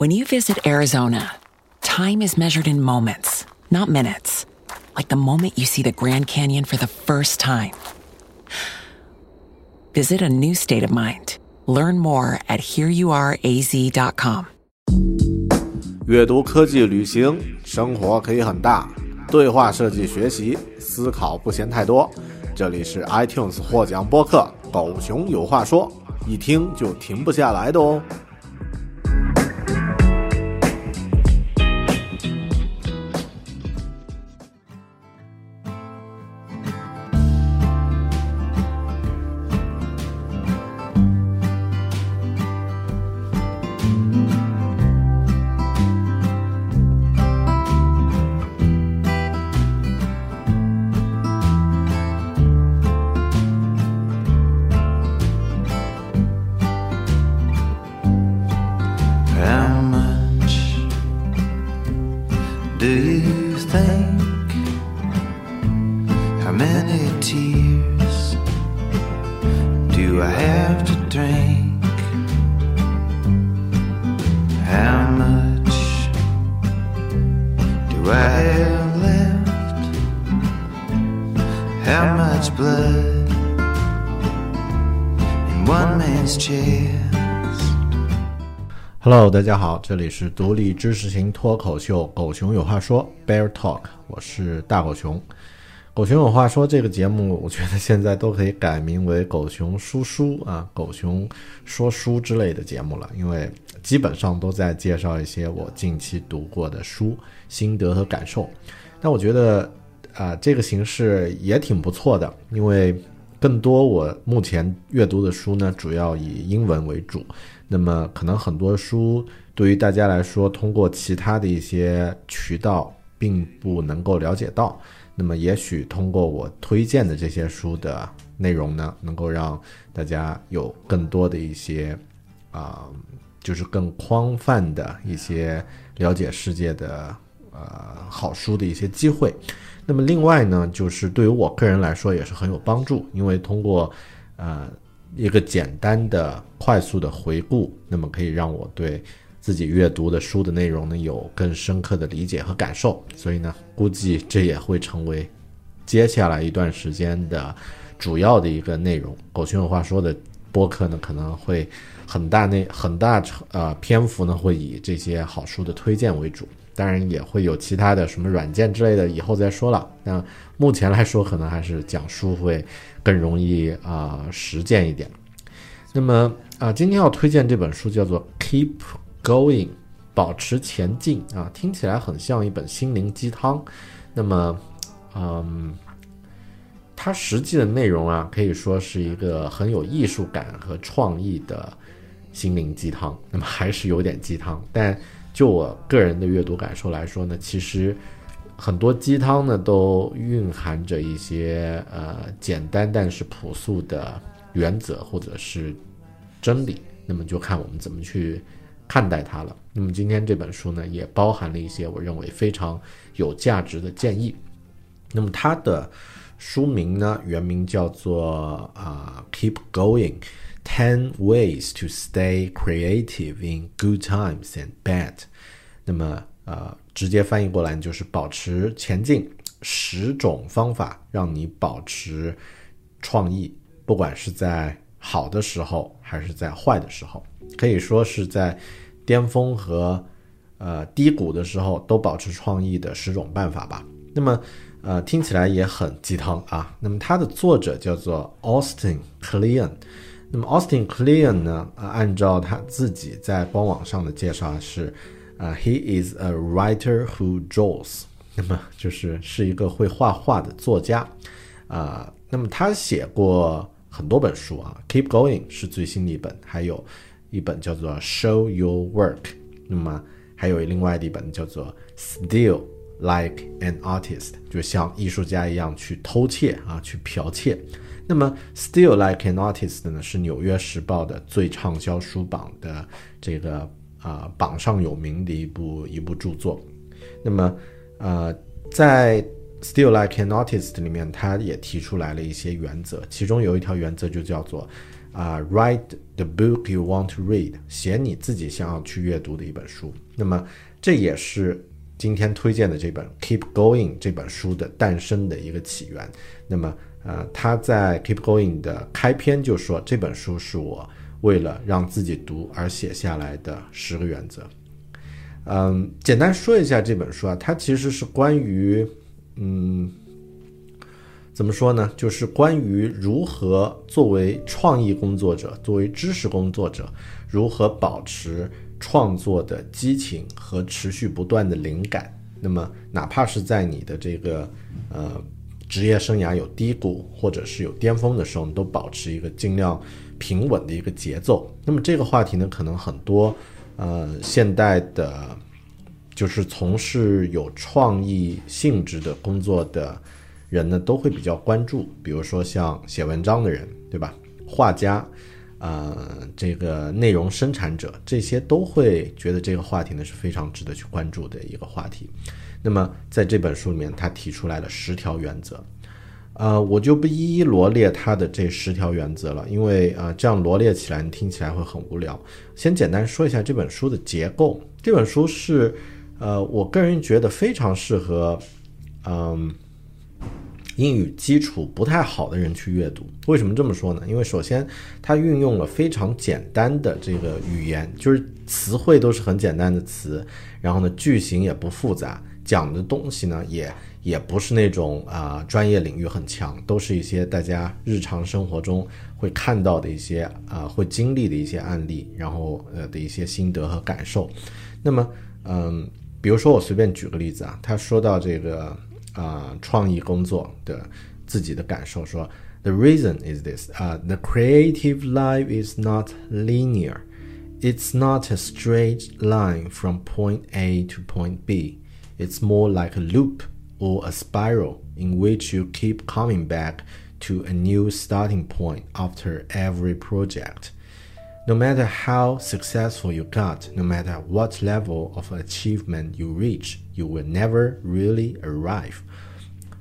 When you visit Arizona, time is measured in moments, not minutes. Like the moment you see the Grand Canyon for the first time. Visit a new state of mind. Learn more at hereyouareaz.com. 阅读、科技、旅行，生活可以很大。对话设计、学习，思考不嫌太多。这里是 iTunes 获奖播客《狗熊有话说》，一听就停不下来的哦。 大家好，这里是独立知识型脱口秀《狗熊有话说》Bear Talk，我是大狗熊。狗熊有话说这个节目，我觉得现在都可以改名为狗熊叔叔啊、狗熊说书之类的节目了，因为基本上都在介绍一些我近期读过的书心得和感受。但我觉得啊、这个形式也挺不错的，因为更多我目前阅读的书呢，主要以英文为主。那么可能很多书对于大家来说，通过其他的一些渠道并不能够了解到。那么也许通过我推荐的这些书的内容呢，能够让大家有更多的一些啊、就是更宽泛的一些了解世界的呃好书的一些机会。那么另外呢，就是对于我个人来说也是很有帮助，因为通过呃一个简单的、快速的回顾，那么可以让我对自己阅读的书的内容呢有更深刻的理解和感受。所以呢，估计这也会成为接下来一段时间的主要的一个内容。狗熊有话说的播客呢，可能会很大内很大呃篇幅呢会以这些好书的推荐为主。当然也会有其他的什么软件之类的，以后再说了。那目前来说，可能还是讲书会更容易啊、实践一点。那么啊、今天要推荐这本书叫做《Keep Going》，保持前进啊，听起来很像一本心灵鸡汤。那么，嗯，它实际的内容啊，可以说是一个很有艺术感和创意的心灵鸡汤。那么还是有点鸡汤，但就我个人的阅读感受来说呢，其实很多鸡汤呢都蕴含着一些呃简单但是朴素的原则或者是真理，那么就看我们怎么去看待它了。那么今天这本书呢，也包含了一些我认为非常有价值的建议。那么它的书名呢，原名叫做啊、Keep Going。Ten ways to stay creative in good times and bad。那么呃，直接翻译过来就是保持前进，十种方法让你保持创意，不管是在好的时候还是在坏的时候，可以说是在巅峰和呃低谷的时候都保持创意的十种办法吧。那么呃，听起来也很鸡汤啊。那么它的作者叫做 Austin Kleon。那么 Austin Kleon 呢？呃，按照他自己在官网上的介绍是，呃，He is a writer who draws。那么就是是一个会画画的作家，啊、那么他写过很多本书啊，《Keep Going》是最新的一本，还有一本叫做《Show Your Work》。那么还有另外的一本叫做《Steal Like an Artist》，就像艺术家一样去偷窃啊，去剽窃。那么《，Still Like an Artist》呢，是《纽约时报》的最畅销书榜的这个啊、榜上有名的一部一部著作。那么呃，在 Still Like an Artist 里面，他也提出来了一些原则，其中有一条原则就叫做啊、Write the book you want to read，写你自己想要去阅读的一本书。那么这也是今天推荐的这本《Keep Going》这本书的诞生的一个起源。那么呃，他在《Keep Going》的开篇就说，这本书是我为了让自己读而写下来的十个原则。嗯，简单说一下这本书啊，它其实是关于，嗯，怎么说呢？就是关于如何作为创意工作者、作为知识工作者，如何保持创作的激情和持续不断的灵感。那么，哪怕是在你的这个呃职业生涯有低谷或者是有巅峰的时候，你都保持一个尽量平稳的一个节奏。那么这个话题呢，可能很多呃现代的，就是从事有创意性质的工作的人呢，都会比较关注。比如说像写文章的人，对吧？画家，呃，这个内容生产者，这些都会觉得这个话题呢是非常值得去关注的一个话题。那么在这本书里面，他提出来了十条原则。呃，我就不一一罗列他的这十条原则了，因为啊、呃，这样罗列起来你听起来会很无聊。先简单说一下这本书的结构。这本书是，呃，我个人觉得非常适合，嗯、英语基础不太好的人去阅读。为什么这么说呢？因为首先它运用了非常简单的这个语言，就是词汇都是很简单的词，然后呢句型也不复杂，讲的东西呢也也不是那种啊、专业领域很强，都是一些大家日常生活中会看到的一些啊、呃会经历的一些案例，然后呃的一些心得和感受。那么嗯，比如说我随便举个例子啊，他说到这个啊、创意工作的自己的感受，说 The reason is this 啊、t h e creative life is not linear. It's not a straight line from point A to point B. It's more like a loop or a spiral in which you keep coming back to a new starting point after every project. No matter how successful you got, no matter what level of achievement you reach, you will never really arrive.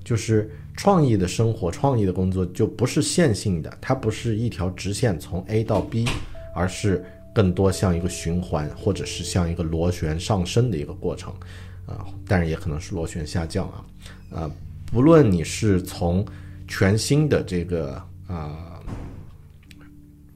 就是创意的生活、创意的工作就不是线性的，它不是一条直线从 A 到 B，而是更多像一个循环，或者是像一个螺旋上升的一个过程， 啊、但是也可能是螺旋下降啊，啊、不论你是从全新的这个啊、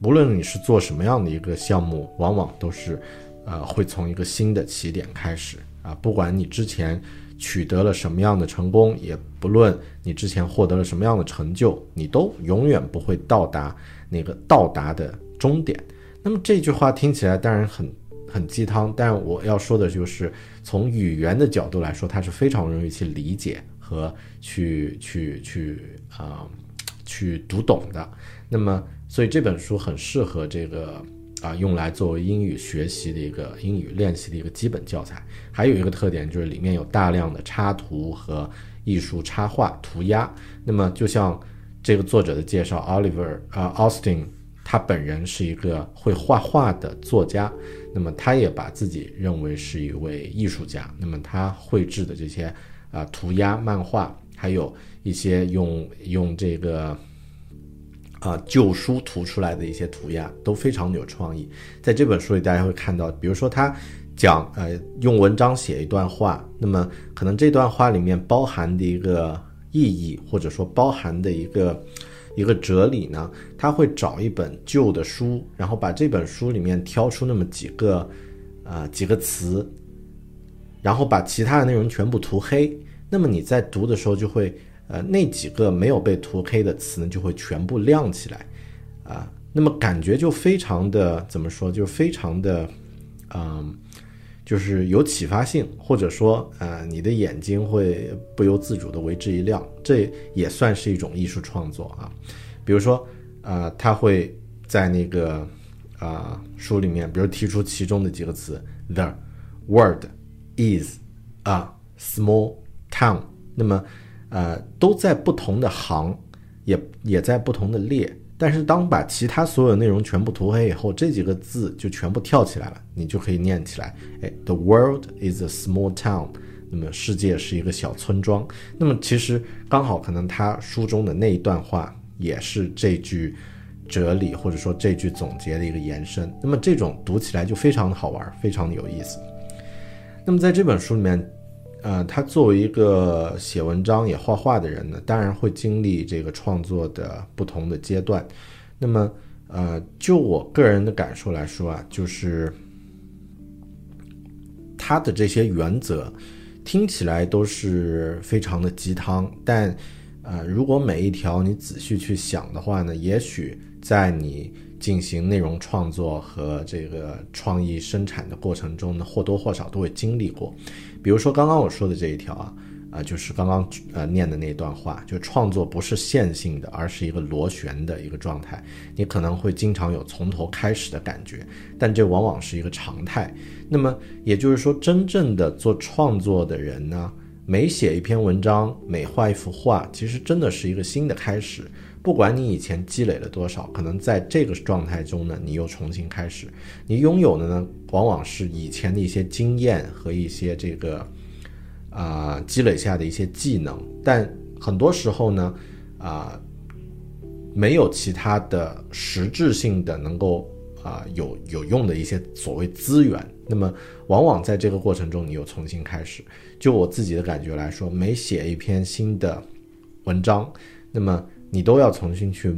无论你是做什么样的一个项目，往往都是，呃，会从一个新的起点开始啊。不管你之前取得了什么样的成功，也不论你之前获得了什么样的成就，你都永远不会到达那个到达的终点。那么这句话听起来当然很很鸡汤，但我要说的就是从语言的角度来说，它是非常容易去理解和去去去啊、去读懂的。那么，所以这本书很适合这个啊、用来作为英语学习的一个英语练习的一个基本教材。还有一个特点就是里面有大量的插图和艺术插画涂鸦。那么，就像这个作者的介绍，Oliver 啊、Austin，他本人是一个会画画的作家。那么，他也把自己认为是一位艺术家。那么，他绘制的这些啊、涂鸦、漫画，还有一些用用这个。啊，旧书涂出来的一些涂鸦都非常有创意。在这本书里，大家会看到，比如说他讲呃用文章写一段话，那么可能这段话里面包含的一个意义，或者说包含的一个一个哲理呢，他会找一本旧的书，然后把这本书里面挑出那么几个呃几个词，然后把其他的内容全部涂黑。那么你在读的时候就会。呃，那几个没有被涂黑的词呢，就会全部亮起来，啊，那么感觉就非常的怎么说，就非常的，嗯，就是有启发性，或者说，呃，你的眼睛会不由自主的为之一亮，这也算是一种艺术创作啊。比如说，呃，他会在那个啊、书里面，比如提出其中的几个词，the word is a small town，那么呃都在不同的行，也也在不同的列。但是当把其他所有内容全部涂黑以后，这几个字就全部跳起来了，你就可以念起来。哎，The world is a small town。那么世界是一个小村庄。那么其实刚好可能他书中的那一段话也是这句哲理或者说这句总结的一个延伸。那么这种读起来就非常的好玩，非常的有意思。那么在这本书里面，呃，他作为一个写文章也画画的人呢，当然会经历这个创作的不同的阶段。那么，呃，就我个人的感受来说啊，就是他的这些原则听起来都是非常的鸡汤，但，呃，如果每一条你仔细去想的话呢，也许在你进行内容创作和这个创意生产的过程中呢，或多或少都会经历过。比如说刚刚我说的这一条啊，啊，就是刚刚呃念的那段话，就创作不是线性的，而是一个螺旋的一个状态。你可能会经常有从头开始的感觉，但这往往是一个常态。那么也就是说，真正的做创作的人呢，每写一篇文章，每画一幅画，其实真的是一个新的开始。不管你以前积累了多少，可能在这个状态中呢，你又重新开始。你拥有的呢，往往是以前的一些经验和一些这个啊积累下的一些技能，但很多时候呢，啊没有其他的实质性的能够啊有有用的一些所谓资源。那么往往在这个过程中，你又重新开始。就我自己的感觉来说，每写一篇新的文章，那么。你都要重新去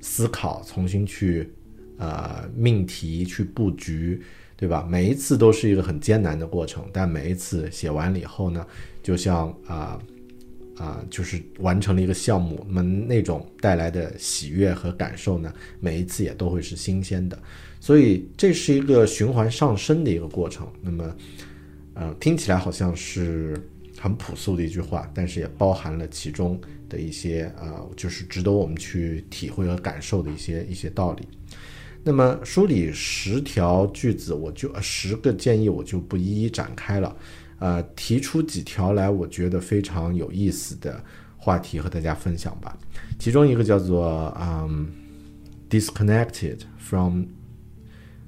思考，重新去呃命题去布局，对吧？每一次都是一个很艰难的过程，但每一次写完了以后呢，就像啊啊，就是完成了一个项目，那么那种带来的喜悦和感受呢，每一次也都会是新鲜的。所以这是一个循环上升的一个过程。那么，呃，听起来好像是很朴素的一句话，但是也包含了其中。的一些呃，就是值得我们去体会和感受的一些一些道理。那么书里十条句子，我就十个建议，我就不一一展开了。呃，提出几条来，我觉得非常有意思的话题和大家分享吧。其中一个叫做嗯，disconnected from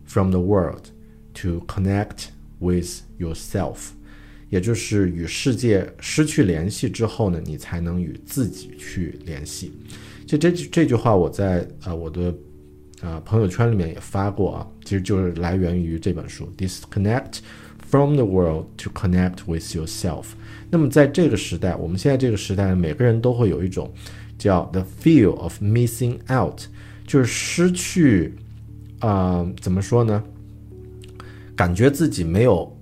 from the world to connect with yourself。也就是与世界失去联系之后呢，你才能与自己去联系。就这句这句话，我在呃我的呃朋友圈里面也发过啊，其实就是来源于这本书，disconnect from the world to connect with yourself。那么在这个时代，我们现在这个时代，每个人都会有一种叫 the feel of missing out，就是失去啊怎么说呢？感觉自己没有。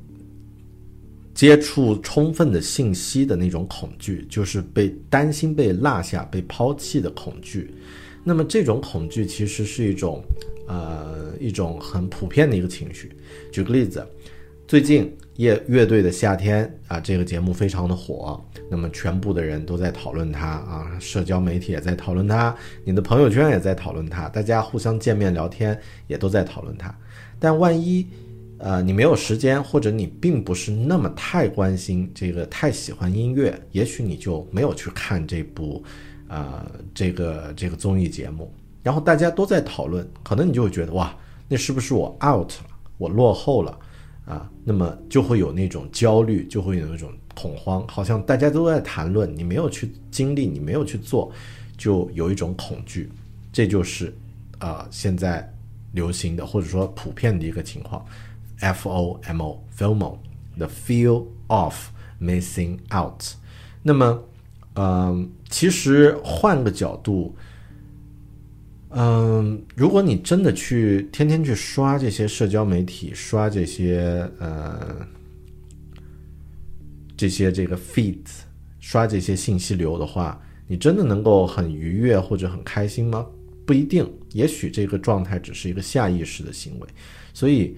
接触充分的信息的那种恐惧，就是被担心被落下、被抛弃的恐惧。那么这种恐惧其实是一种，呃，一种很普遍的一个情绪。举个例子，最近乐乐队的夏天啊，这个节目非常的火，那么全部的人都在讨论它啊，社交媒体也在讨论它，你的朋友圈也在讨论它，大家互相见面聊天也都在讨论它。但万一，呃，你没有时间，或者你并不是那么太关心这个，太喜欢音乐，也许你就没有去看这部，呃，这个这个综艺节目。然后大家都在讨论，可能你就会觉得哇，那是不是我 out 了，我落后了啊？那么就会有那种焦虑，就会有那种恐慌，好像大家都在谈论，你没有去经历，你没有去做，就有一种恐惧。这就是啊，现在流行的或者说普遍的一个情况。FOMO，FOMO，the feel of missing out。那么，嗯，其实换个角度，嗯，如果你真的去天天去刷这些社交媒体，刷这些呃这些这个 feed，刷这些信息流的话，你真的能够很愉悦或者很开心吗？不一定，也许这个状态只是一个下意识的行为，所以。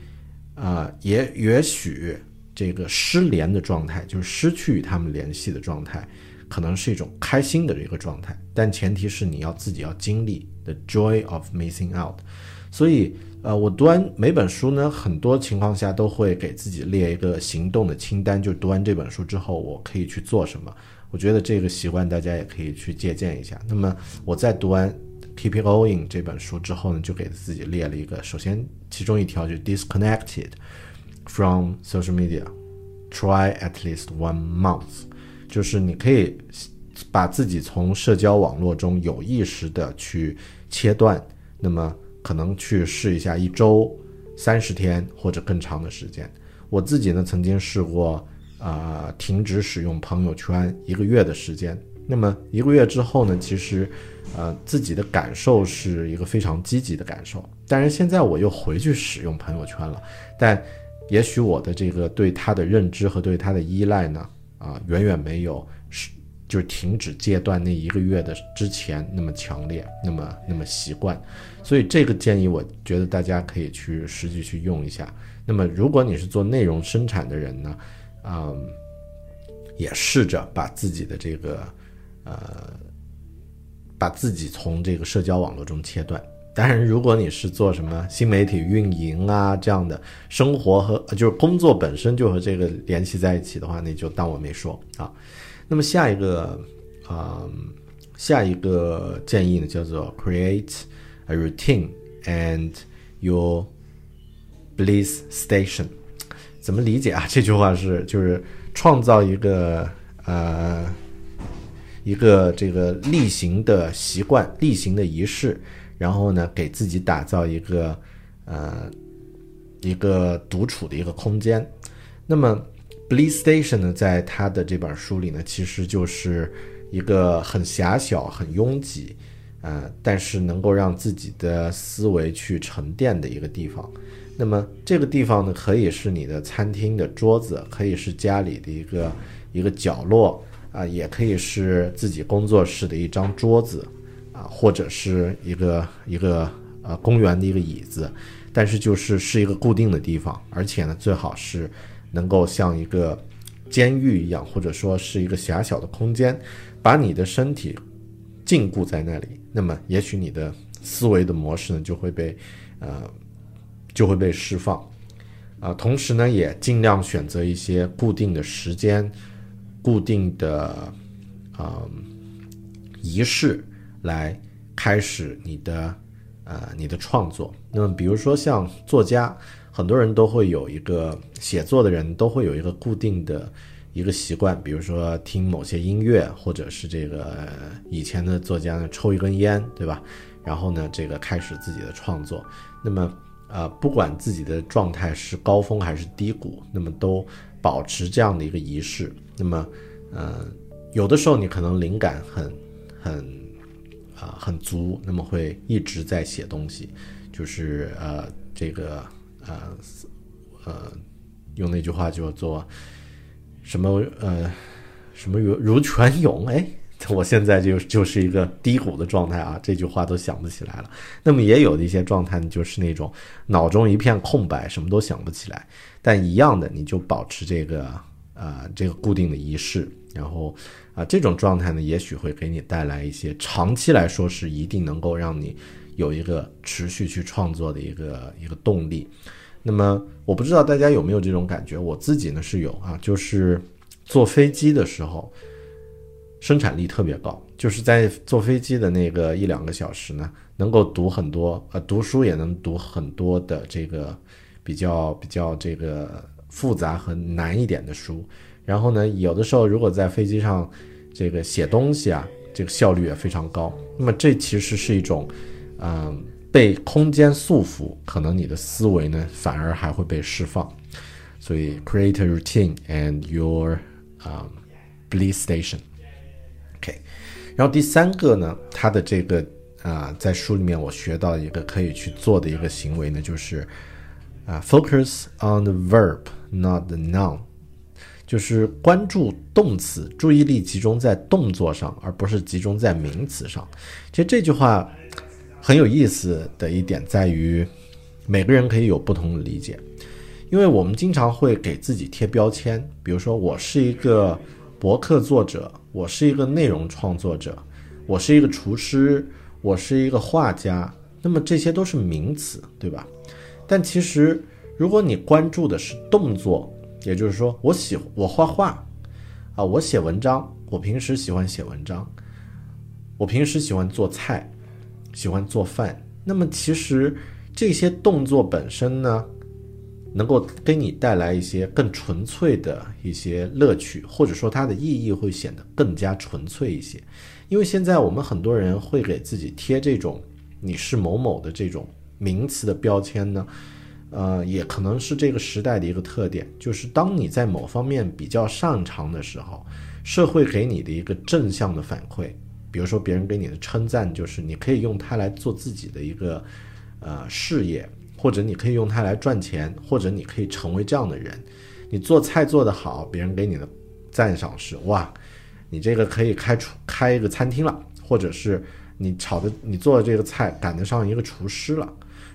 啊，也也许这个失联的状态，就是失去与他们联系的状态，可能是一种开心的这个状态，但前提是你要自己要经历 the joy of missing out。所以呃，我读完每本书呢，很多情况下都会给自己列一个行动的清单，就读完这本书之后，我可以去做什么。我觉得这个习惯大家也可以去借鉴一下。那么我在读完《Keep It Going》这本书之后呢，就给自己列了一个，首先其中一条就 disconnected from social media。Try at least one month，就是你可以把自己从社交网络中有意识的去切断，那么可能去试一下一周、三十天或者更长的时间。我自己呢曾经试过，啊，停止使用朋友圈一个月的时间。那么一个月之后呢，其实，呃，自己的感受是一个非常积极的感受。但是现在我又回去使用朋友圈了，但。也许我的这个对他的认知和对他的依赖呢，啊，远远没有是就是停止戒断那一个月的之前那么强烈，那么那么习惯，所以这个建议我觉得大家可以去实际去用一下。那么如果你是做内容生产的人呢，嗯，也试着把自己的这个呃，把自己从这个社交网络中切断。当然，如果你是做什么新媒体运营啊这样的生活和就是工作本身就和这个联系在一起的话，那就当我没说啊。那么下一个，呃，下一个建议呢叫做 create a routine and your bliss station。怎么理解啊？这句话是就是创造一个呃一个这个例行的习惯、例行的仪式。然后呢，给自己打造一个，呃，一个独处的一个空间。那么，Bliss Station 呢，在他的这本书里呢，其实就是一个很狭小、很拥挤，呃，但是能够让自己的思维去沉淀的一个地方。那么，这个地方呢，可以是你的餐厅的桌子，可以是家里的一个一个角落，啊，也可以是自己工作室的一张桌子。啊，或者是一个一个呃公园的一个椅子，但是就是是一个固定的地方，而且呢，最好是能够像一个监狱一样，或者说是一个狭小的空间，把你的身体禁锢在那里。那么，也许你的思维的模式呢就会被呃就会被释放啊。同时呢，也尽量选择一些固定的时间、固定的啊仪式。来开始你的呃你的创作。那么，比如说像作家，很多人都会有一个写作的人都会有一个固定的一个习惯，比如说听某些音乐，或者是这个以前的作家呢抽一根烟，对吧？然后呢，这个开始自己的创作。那么，呃，不管自己的状态是高峰还是低谷，那么都保持这样的一个仪式。那么，呃，有的时候你可能灵感很很。啊，很足，那么会一直在写东西，就是呃，这个呃呃，用那句话叫做什么呃什么如如泉涌，哎，我现在就就是一个低谷的状态啊，这句话都想不起来了。那么也有的一些状态呢，就是那种脑中一片空白，什么都想不起来，但一样的，你就保持这个呃这个固定的仪式，然后。啊，这种状态呢，也许会给你带来一些长期来说是一定能够让你有一个持续去创作的一个一个动力。那么，我不知道大家有没有这种感觉，我自己呢是有啊，就是坐飞机的时候生产力特别高，就是在坐飞机的那个一两个小时呢，能够读很多，呃，读书也能读很多的这个比较比较这个复杂和难一点的书。然后呢，有的时候如果在飞机上，这个写东西啊，这个效率也非常高。那么这其实是一种，嗯，被空间束缚，可能你的思维呢反而还会被释放。所以，create a routine and your um bliss station。然后第三个呢，它的这个啊，在书里面我学到一个可以去做的一个行为呢，就是啊，focus on the verb, not the noun。就是关注动词，注意力集中在动作上，而不是集中在名词上。其实这句话很有意思的一点在于，每个人可以有不同的理解。因为我们经常会给自己贴标签，比如说我是一个博客作者，我是一个内容创作者，我是一个厨师，我是一个画家，那么这些都是名词，对吧？但其实如果你关注的是动作，也就是说，我喜我画画啊，我写文章，我平时喜欢写文章，我平时喜欢做菜，喜欢做饭。那么其实这些动作本身呢，能够给你带来一些更纯粹的一些乐趣，或者说它的意义会显得更加纯粹一些。因为现在我们很多人会给自己贴这种你是某某的这种名词的标签呢，呃，也可能是这个时代的一个特点，就是当你在某方面比较擅长的时候，社会给你的一个正向的反馈，比如说别人给你的称赞，就是你可以用它来做自己的一个呃事业，或者你可以用它来赚钱，或者你可以成为这样的人。你做菜做得好，别人给你的赞赏是哇。你这个可以开出开一个餐厅了，或者是你炒的你做的这个菜赶得上一个厨师了，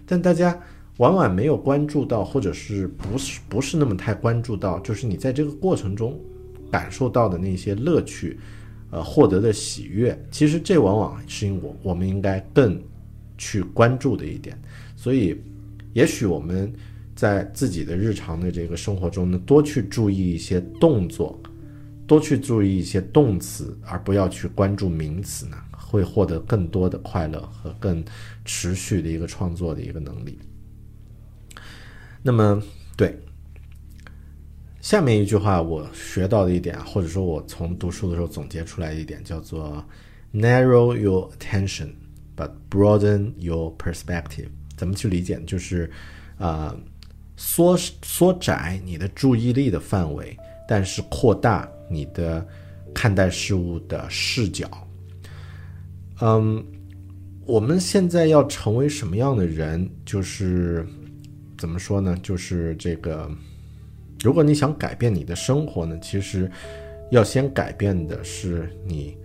但大家往往没有关注到，或者是不是不是那么太关注到，就是你在这个过程中感受到的那些乐趣，呃，获得的喜悦，其实这往往是我我们应该更去关注的一点。所以，也许我们在自己的日常的这个生活中呢，多去注意一些动作。多去注意一些动词，而不要去关注名词呢，会获得更多的快乐和更持续的一个创作的一个能力。那么，对下面一句话我学到的一点，或者说我从读书的时候总结出来一点，叫做 “narrow your attention but broaden your perspective”。怎么去理解？就是啊，缩缩窄你的注意力的范围，但是扩大。你的看待事物的视角，嗯，我们现在要成为什么样的人？就是怎么说呢？就是这个，如果你想改变你的生活呢，其实要先改变的是你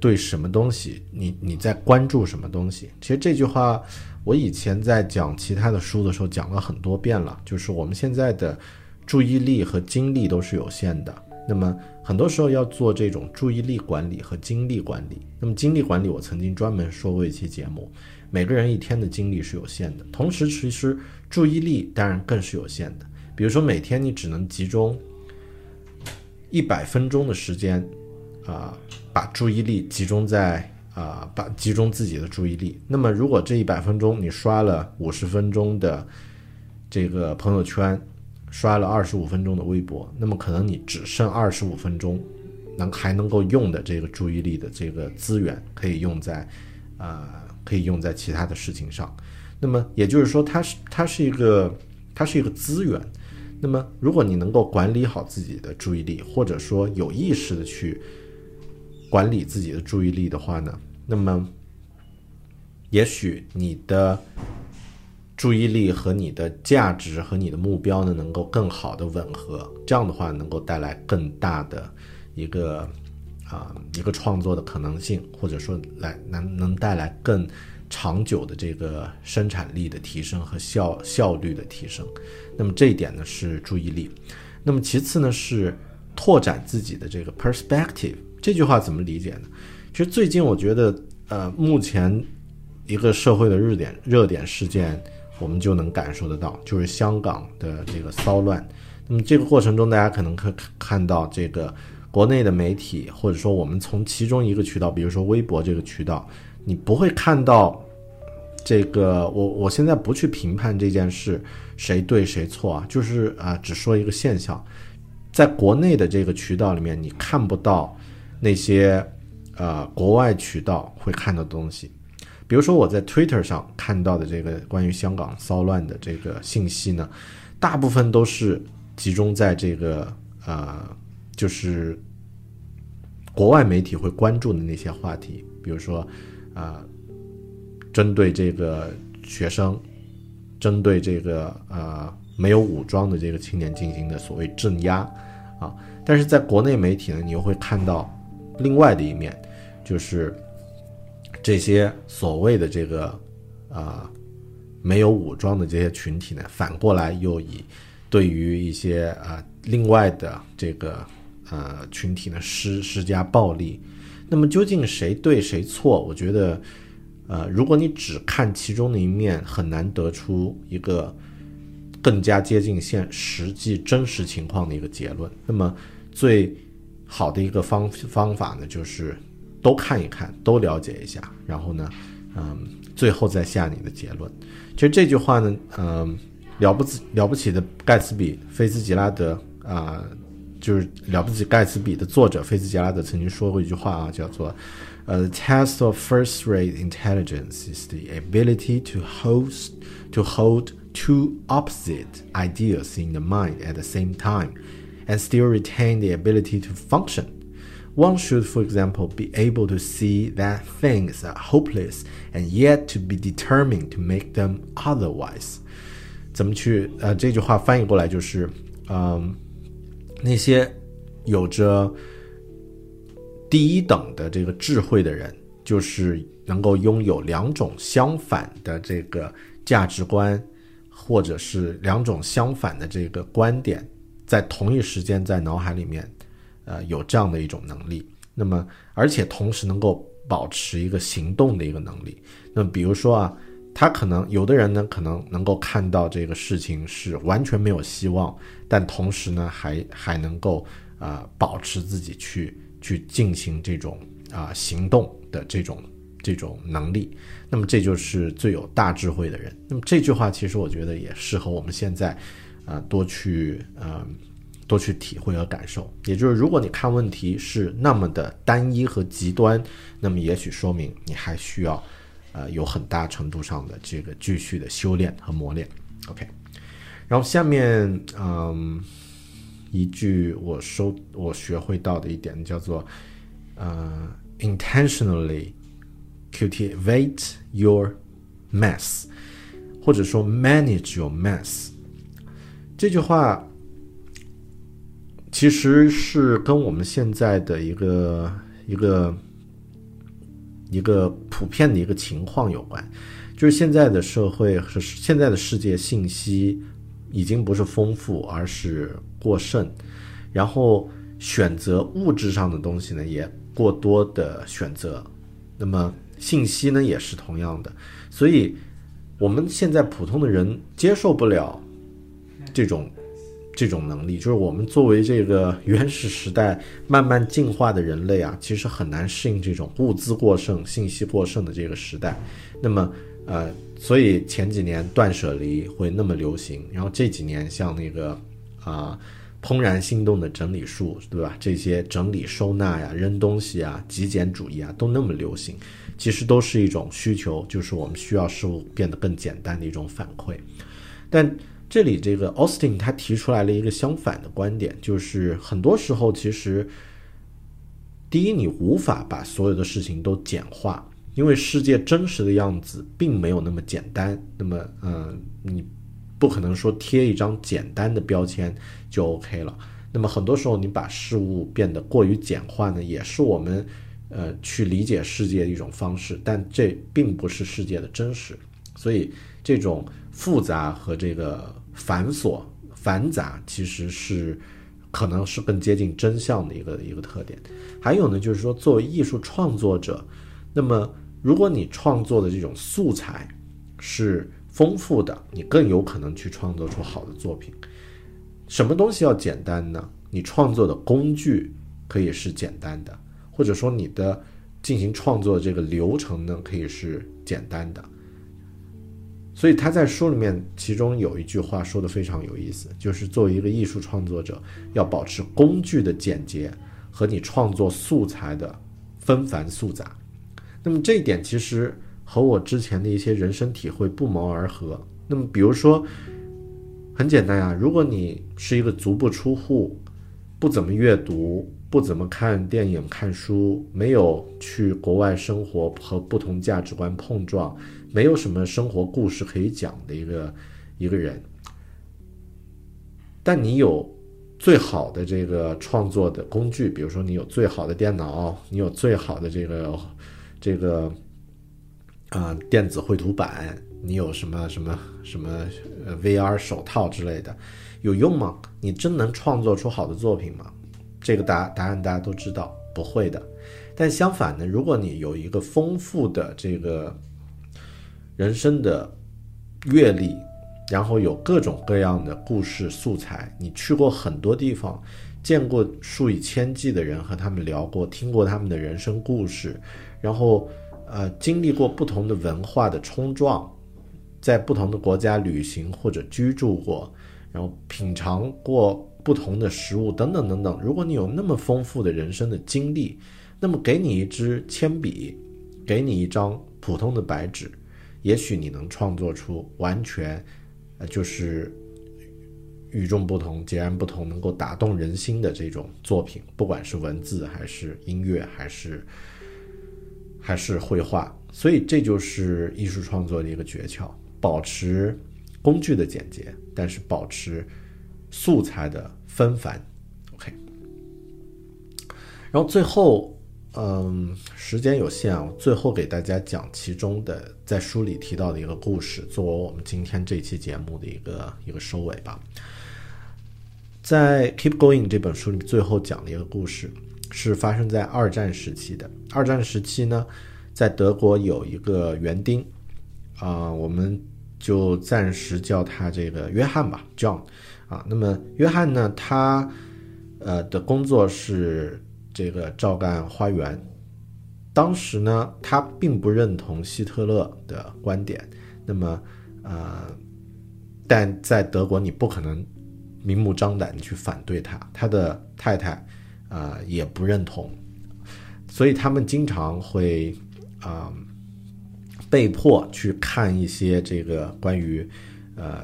对什么东西，你你在关注什么东西。其实这句话，我以前在讲其他的书的时候讲了很多遍了。就是我们现在的注意力和精力都是有限的。那么很多时候要做这种注意力管理和精力管理。那么精力管理，我曾经专门说过一期节目。每个人一天的精力是有限的，同时其实注意力当然更是有限的。比如说每天你只能集中一百分钟的时间，啊，把注意力集中在啊，把集中自己的注意力。那么如果这一百分钟你刷了五十分钟的这个朋友圈。刷了二十五分钟的微博，那么可能你只剩二十五分钟，能还能够用的这个注意力的这个资源，可以用在，呃，可以用在其他的事情上。那么也就是说，它是它是一个它是一个资源。那么如果你能够管理好自己的注意力，或者说有意识的去管理自己的注意力的话呢，那么也许你的。注意力和你的价值和你的目标呢，能够更好的吻合，这样的话能够带来更大的一个啊一个创作的可能性，或者说来能能带来更长久的这个生产力的提升和效效率的提升。那么这一点呢是注意力。那么其次呢是拓展自己的这个 perspective。这句话怎么理解呢？其实最近我觉得呃目前一个社会的热点热点事件。我们就能感受得到，就是香港的这个骚乱。那么这个过程中，大家可能可看到这个国内的媒体，或者说我们从其中一个渠道，比如说微博这个渠道，你不会看到这个。我我现在不去评判这件事谁对谁错啊，就是啊，只说一个现象，在国内的这个渠道里面，你看不到那些呃国外渠道会看到的东西。比如说我在 Twitter 上看到的这个关于香港骚乱的这个信息呢，大部分都是集中在这个呃，就是国外媒体会关注的那些话题，比如说啊，针对这个学生，针对这个呃没有武装的这个青年进行的所谓镇压啊，但是在国内媒体呢，你又会看到另外的一面，就是。这些所谓的这个，啊，没有武装的这些群体呢，反过来又以对于一些啊另外的这个呃群体呢施施加暴力。那么究竟谁对谁错？我觉得，呃，如果你只看其中的一面，很难得出一个更加接近现实际真实情况的一个结论。那么最好的一个方方法呢，就是都看一看，都了解一下，然后呢，嗯，最后再下你的结论。其实这句话呢，嗯，了不起了不起的盖茨比，菲茨杰拉德啊、就是了不起盖茨比的作者菲茨杰拉德曾经说过一句话啊，叫做。Uh, the test of first-rate intelligence is the ability to host to hold two opposite ideas in the mind at the same time, and still retain the ability to function. One should, for example, be able to see that things are hopeless and yet to be determined to make them otherwise. 怎么去呃这句话翻译过来就是，嗯，那些有着第一等的这个智慧的人，就是能够拥有两种相反的这个价值观，或者是两种相反的这个观点，在同一时间在脑海里面，呃，有这样的一种能力。那么，而且同时能够保持一个行动的一个能力。那么，比如说啊，他可能有的人呢，可能能够看到这个事情是完全没有希望，但同时呢，还还能够啊、保持自己去去进行这种啊、行动的这种这种能力。那么这就是最有大智慧的人。那么这句话其实我觉得也适合我们现在啊、多去呃多去体会和感受。也就是如果你看问题是那么的单一和极端，那么也许说明你还需要呃有很大程度上的这个继续的修炼和磨练。OK，然后下面嗯。一句我收我学会到的一点叫做，呃，intentionally cultivate your mess，或者说 manage your mess。这句话其实是跟我们现在的一个一个一个普遍的一个情况有关，就是现在的社会和现在的世界信息已经不是丰富，而是过剩，然后选择物质上的东西呢也过多的选择，那么信息呢也是同样的，所以我们现在普通的人接受不了这种这种能力，就是我们作为这个 原始时代慢慢进化的人类啊，其实很难适应这种物资过剩、信息过剩的这个时代。那么，呃，所以前几年断舍离会那么流行，然后这几年像那个啊、怦然心动的整理术，对吧？这些整理收纳呀、扔东西啊、极简主义啊，都那么流行，其实都是一种需求，就是我们需要事物变得更简单的一种反馈。但这里这个 Austin 他提出来了一个相反的观点，就是很多时候其实，第一，你无法把所有的事情都简化，因为世界真实的样子并没有那么简单。那么，嗯、你不可能说贴一张简单的标签就 OK 了。那么很多时候，你把事物变得过于简化呢，也是我们呃去理解世界的一种方式，但这并不是世界的真实。所以，这种复杂和这个繁琐、繁杂，其实是可能是更接近真相的一个一个特点。还有呢，就是说，作为艺术创作者，那么如果你创作的这种素材是丰富的，你更有可能去创作出好的作品。什么东西要简单呢？你创作的工具可以是简单的，或者说你的进行创作这个流程呢，可以是简单的。所以他在书里面，其中有一句话说的非常有意思，就是作为一个艺术创作者，要保持工具的简洁和你创作素材的纷繁复杂。那么这一点其实和我之前的一些人生体会不谋而合。那么比如说，很简单呀、如果你是一个足不出户、不怎么阅读、不怎么看电影、看书，没有去国外生活和不同价值观碰撞，没有什么生活故事可以讲的一个一个人，但你有最好的这个创作的工具，比如说你有最好的电脑，你有最好的这个这个啊、电子绘图板，你有什么什么什么 VR 手套之类的，有用吗？你真能创作出好的作品吗？这个答答案大家都知道，不会的。但相反呢，如果你有一个丰富的这个人生的阅历，然后有各种各样的故事素材。你去过很多地方，见过数以千计的人，和他们聊过，听过他们的人生故事，然后呃，经历过不同的文化的冲撞，在不同的国家旅行或者居住过，然后品尝过不同的食物等等等等。如果你有那么丰富的人生的经历，那么给你一支铅笔，给你一张普通的白纸，也许你能创作出完全，呃，就是与众不同、截然不同，能够打动人心的这种作品，不管是文字还是音乐，还是还是绘画。所以这就是艺术创作的一个诀窍：保持工具的简洁，但是保持素材的纷繁。OK，然后最后。嗯，时间有限，我最后给大家讲其中的在书里提到的一个故事，作为我们今天这期节目的一个一个收尾吧。在《Keep Going》这本书里，最后讲的一个故事是发生在二战时期的。二战时期呢，在德国有一个园丁，啊，我们就暂时叫他这个约翰吧，John。啊，那么约翰呢，他呃的工作是。这个照干花园，当时呢，他并不认同希特勒的观点。那么，呃，但在德国，你不可能明目张胆的去反对他。他的太太，啊，也不认同，所以他们经常会啊，被迫去看一些这个关于呃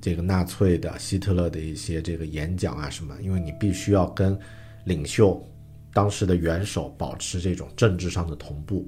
这个纳粹的希特勒的一些这个演讲啊什么，因为你必须要跟领袖。当时的元首保持这种政治上的同步，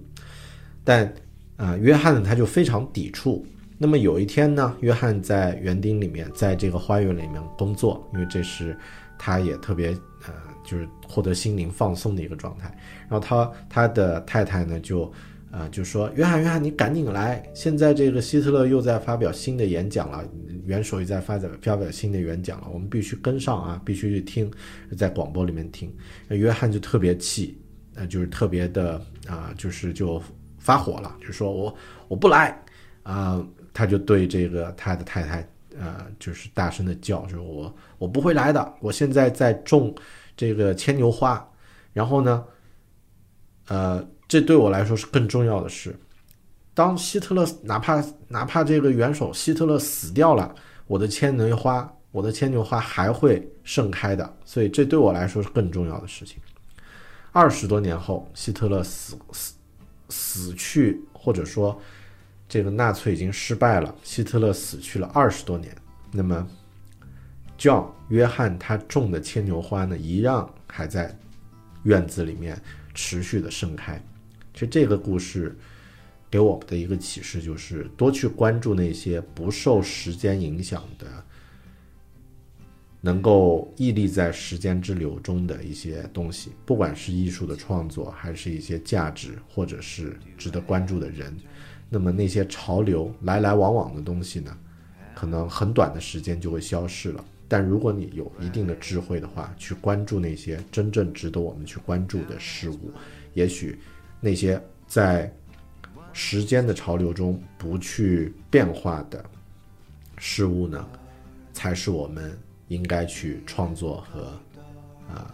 但啊，约翰呢他就非常抵触。那么有一天呢，约翰在园丁里面，在这个花园里面工作，因为这是他也特别呃，就是获得心灵放松的一个状态。然后他他的太太呢就。啊，就说约翰，约翰，你赶紧来！现在这个希特勒又在发表新的演讲了，元首也在发表发表新的演讲了，我们必须跟上啊，必须去听，在广播里面听。约翰就特别气，呃，就是特别的啊，就是就发火了，就说我我不来啊，他就对这个他的太太，呃，就是大声的叫，说我我不会来的，我现在在种这个牵牛花，然后呢，呃。这对我来说是更重要的事。当希特勒哪怕哪怕这个元首希特勒死掉了，我的牵牛花，我的牵牛花还会盛开的。所以这对我来说是更重要的事情。二十多年后，希特勒死死死去，或者说这个纳粹已经失败了，希特勒死去了二十多年。那么，John 约翰他种的牵牛花呢，一样还在院子里面持续的盛开。其实这个故事给我们的一个启示就是，多去关注那些不受时间影响的、能够屹立在时间之流中的一些东西，不管是艺术的创作，还是一些价值，或者是值得关注的人。那么那些潮流来来往往的东西呢，可能很短的时间就会消逝了。但如果你有一定的智慧的话，去关注那些真正值得我们去关注的事物，也许。那些在时间的潮流中不去变化的事物呢，才是我们应该去创作和啊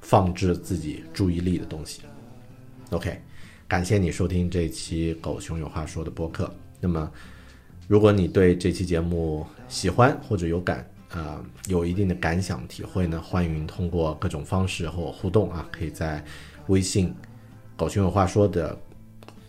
放置自己注意力的东西。OK，感谢你收听这期《狗熊有话说》的播客。那么，如果你对这期节目喜欢或者有感啊有一定的感想体会呢，欢迎通过各种方式和我互动啊，可以在微信。狗熊有话说的，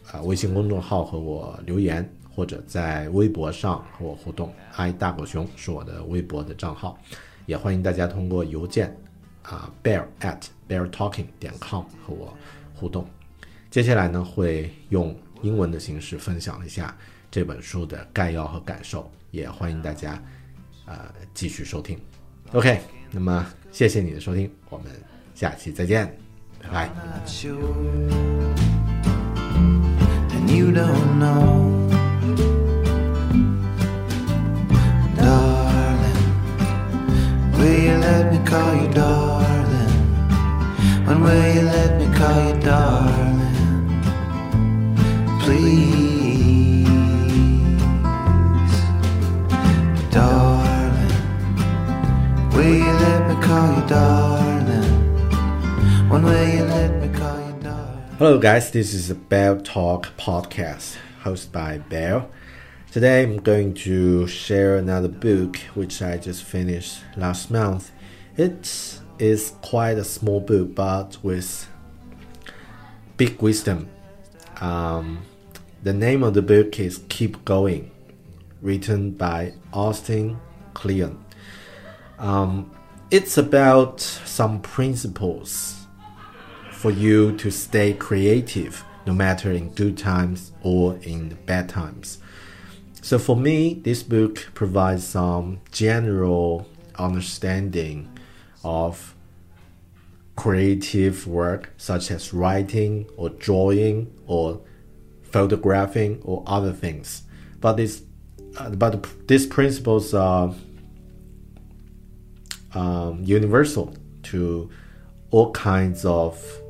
啊，微信公众号和我留言，或者在微博上和我互动。i 大狗熊是我的微博的账号，也欢迎大家通过邮件，啊，bear at bear talking 点 com 和我互动。接下来呢，会用英文的形式分享一下这本书的概要和感受，也欢迎大家，啊，继续收听。OK，那么谢谢你的收听，我们下期再见。Bye. And you don't know, darling. Will you let me call you darling? When will you let me call you darling? Please, darling. Will you let me call you darling? Hello, guys. This is a Bell Talk podcast hosted by Bell. Today, I'm going to share another book which I just finished last month. It is quite a small book, but with big wisdom. Um, the name of the book is Keep Going, written by Austin Kleon. Um, it's about some principles for you to stay creative no matter in good times or in bad times. So for me, this book provides some general understanding of creative work such as writing or drawing or photographing or other things. But this, uh, but these principles are um, universal to all kinds of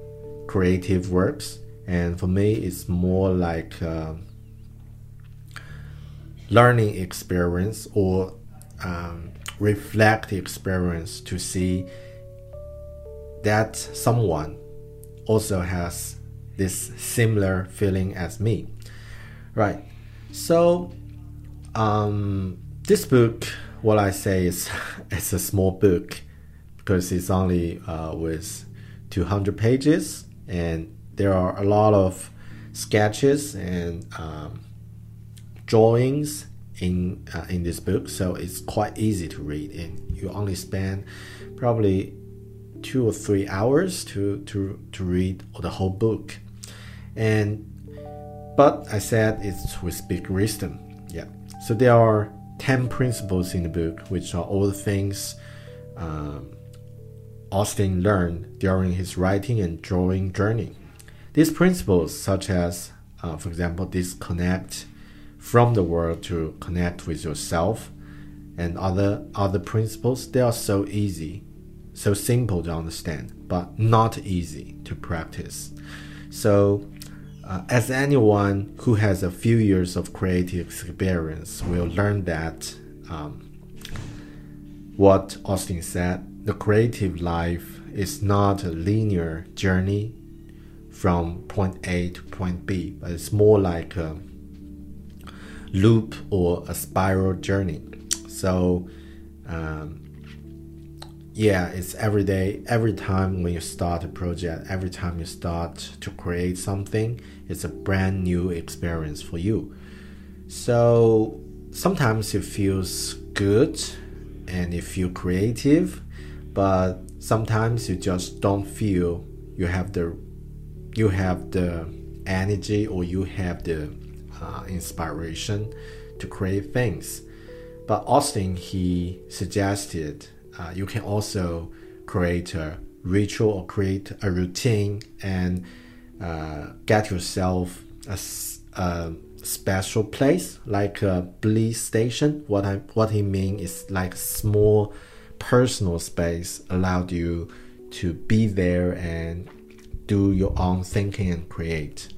creative works. And for me, it's more like um learning experience or um, reflect experience to see that someone also has this similar feeling as me. Right. So, um, this book, what I say is, it's a small book because it's only uh, with 200 pages and there are a lot of sketches and um, drawings in uh, in this book, so it's quite easy to read. And you only spend probably two or three hours to to to read the whole book. And but I said it's with big wisdom. Yeah. So there are ten principles in the book, which are all the things um, Austin learned during his writing and drawing journey. These principles, such as, uh, for example, disconnect from the world to connect with yourself, and other other principles, they are so easy, so simple to understand, but not easy to practice. So, uh, as anyone who has a few years of creative experience will learn that um, what Austin said, the creative life is not a linear journey from point A to point B, but it's more like a loop or a spiral journey. So, um, yeah, it's every day, every time when you start a project, every time you start to create something, it's a brand new experience for you. So sometimes it feels good and you feel creative, but sometimes you just don't feel you have the you have the energy or you have the uh, inspiration to create things. But Austin he suggested uh, you can also create a ritual or create a routine and uh, get yourself a special place like a police station. What I what he mean is like small personal space allowed you to be there and do your own thinking and create.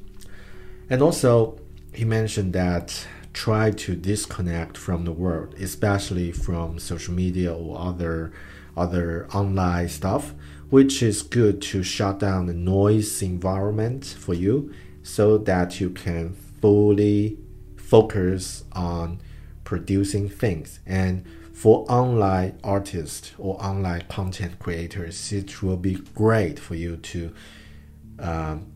And also, he mentioned that try to disconnect from the world, especially from social media or other other online stuff, which is good to shut down the noise environment for you so that you can fully focus on producing things. And for online artists or online content creators, it will be great for you to um,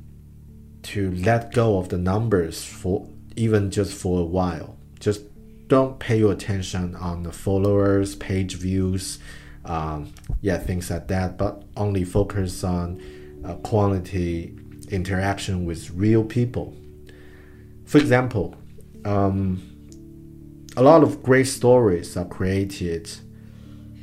to let go of the numbers for even just for a while. Just don't pay your attention on the followers, page views, um, yeah, things like that. But only focus on uh, quality interaction with real people. For example, um, a lot of great stories are created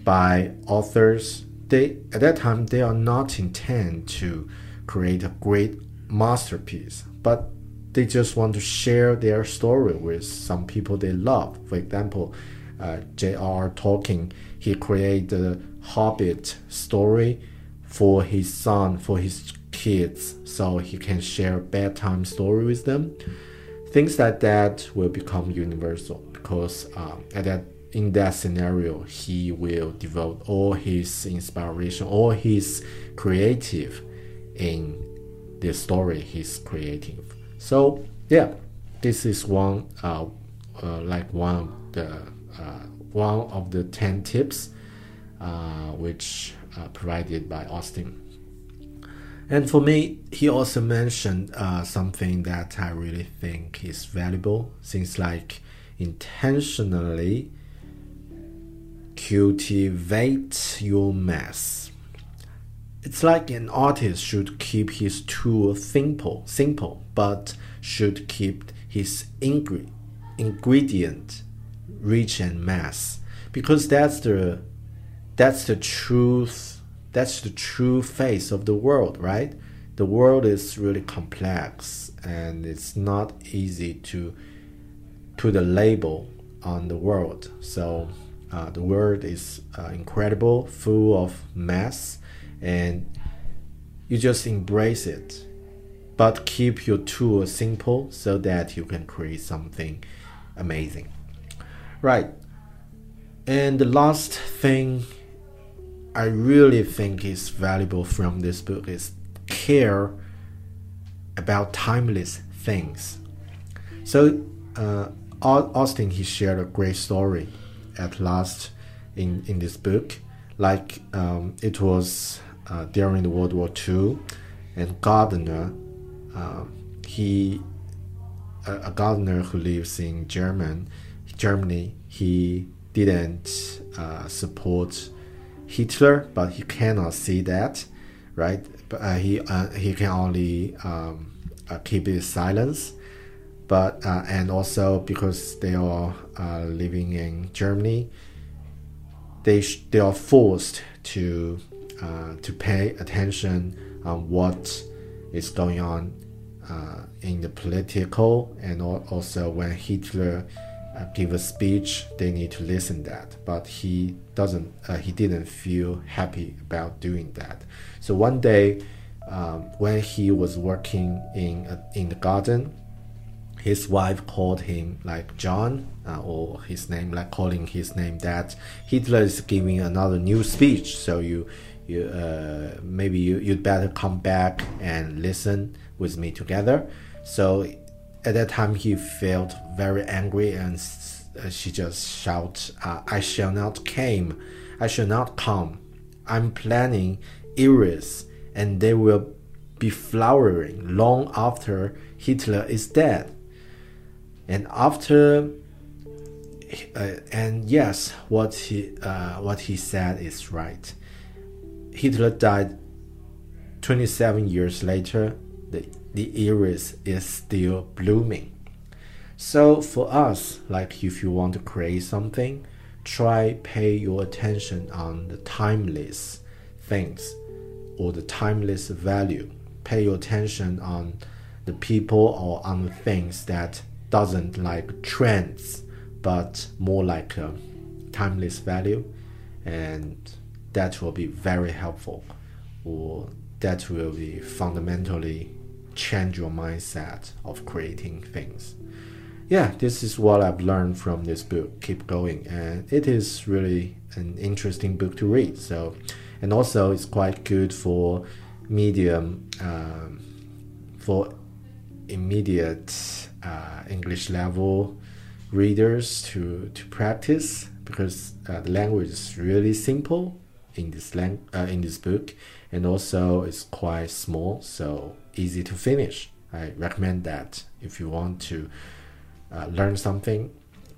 by authors. They at that time they are not intent to create a great masterpiece, but they just want to share their story with some people they love. For example, uh, J.R. Tolkien, he created the Hobbit story for his son, for his kids, so he can share bedtime story with them. Things like that will become universal because um, at that in that scenario, he will devote all his inspiration, all his creative in the story he's creating. So yeah, this is one uh, uh, like one of the uh, one of the ten tips uh, which uh, provided by Austin. And for me, he also mentioned uh, something that I really think is valuable. Things like intentionally cultivate your mess. It's like an artist should keep his tool simple, simple, but should keep his ingre- ingredient rich and mass, because that's the that's the truth. That's the true face of the world, right? The world is really complex, and it's not easy to put a label on the world. So uh, the world is uh, incredible, full of mess, and you just embrace it. But keep your tool simple so that you can create something amazing. Right. And the last thing I really think is valuable from this book is care about timeless things. So, uh, Austin he shared a great story at last in in this book. Like um, it was uh, during the World War II, and Gardner, uh, he a, a gardener who lives in German, Germany. He didn't uh, support Hitler, but he cannot see that, right? But uh, he uh, he can only um, uh, keep his silence but uh, and also because they are uh, living in Germany, they they are forced to uh, to pay attention on what is going on uh, in the political and also when Hitler uh, give a speech, they need to listen that. But he doesn't. Uh, he didn't feel happy about doing that. So one day, um, when he was working in in the garden his wife called him like John uh, or his name like calling his name that. Hitler is giving another new speech so you you uh, maybe you, you'd better come back and listen with me together. So at that time he felt very angry and uh, she just shout uh, I shall not came. I shall not come. I'm planning iris and they will be flowering long after Hitler is dead and after uh, and yes what he uh, what he said is right. Hitler died 27 years later. The, the iris is still blooming. So for us like if you want to create something try pay your attention on the timeless things or the timeless value. Pay your attention on the people or on the things that doesn't like trends, but more like a timeless value, and that will be very helpful, or that will be fundamentally change your mindset of creating things. Yeah, this is what I've learned from this book. Keep going, and it is really an interesting book to read. So, and also it's quite good for medium um, for immediate uh, English level readers to to practice because uh, the language is really simple in this lang- uh, in this book and also it's quite small so easy to finish. I recommend that if you want to uh, learn something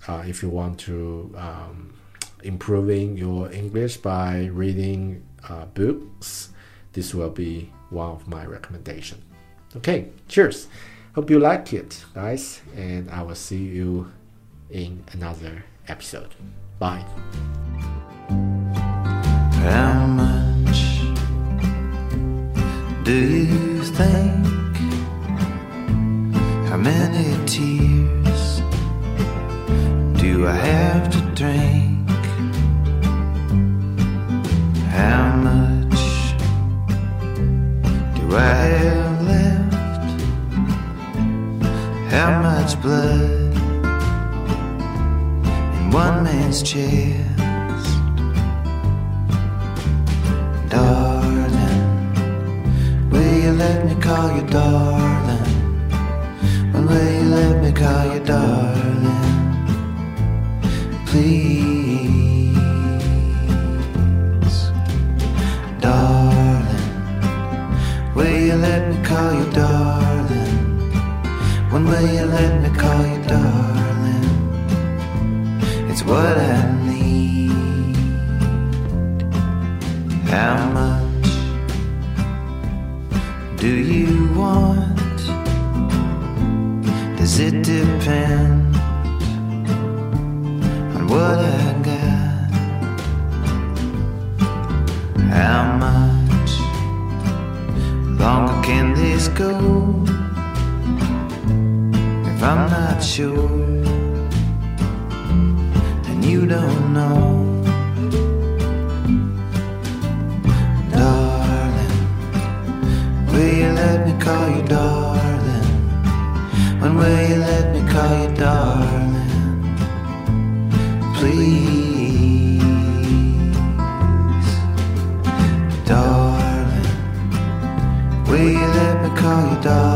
uh, if you want to um, improving your english by reading uh, books this will be one of my recommendation. Okay cheers Hope you like it, guys, and I will see you in another episode. Bye. How much do you think? How many tears do I have to drink? How much do I have How much blood? in one man's chest. Darling, will you let me call you darling? When will you let me call you darling? Please, darling, will you let me call you darling? Will you let me call you darling? It's what I need. How much do you want? Does it depend on what I got? How much longer can this go? I'm not sure, and you don't know. Darling, will you let me call you darling? When will you let me call you darling? Please, darling, will you let me call you darling?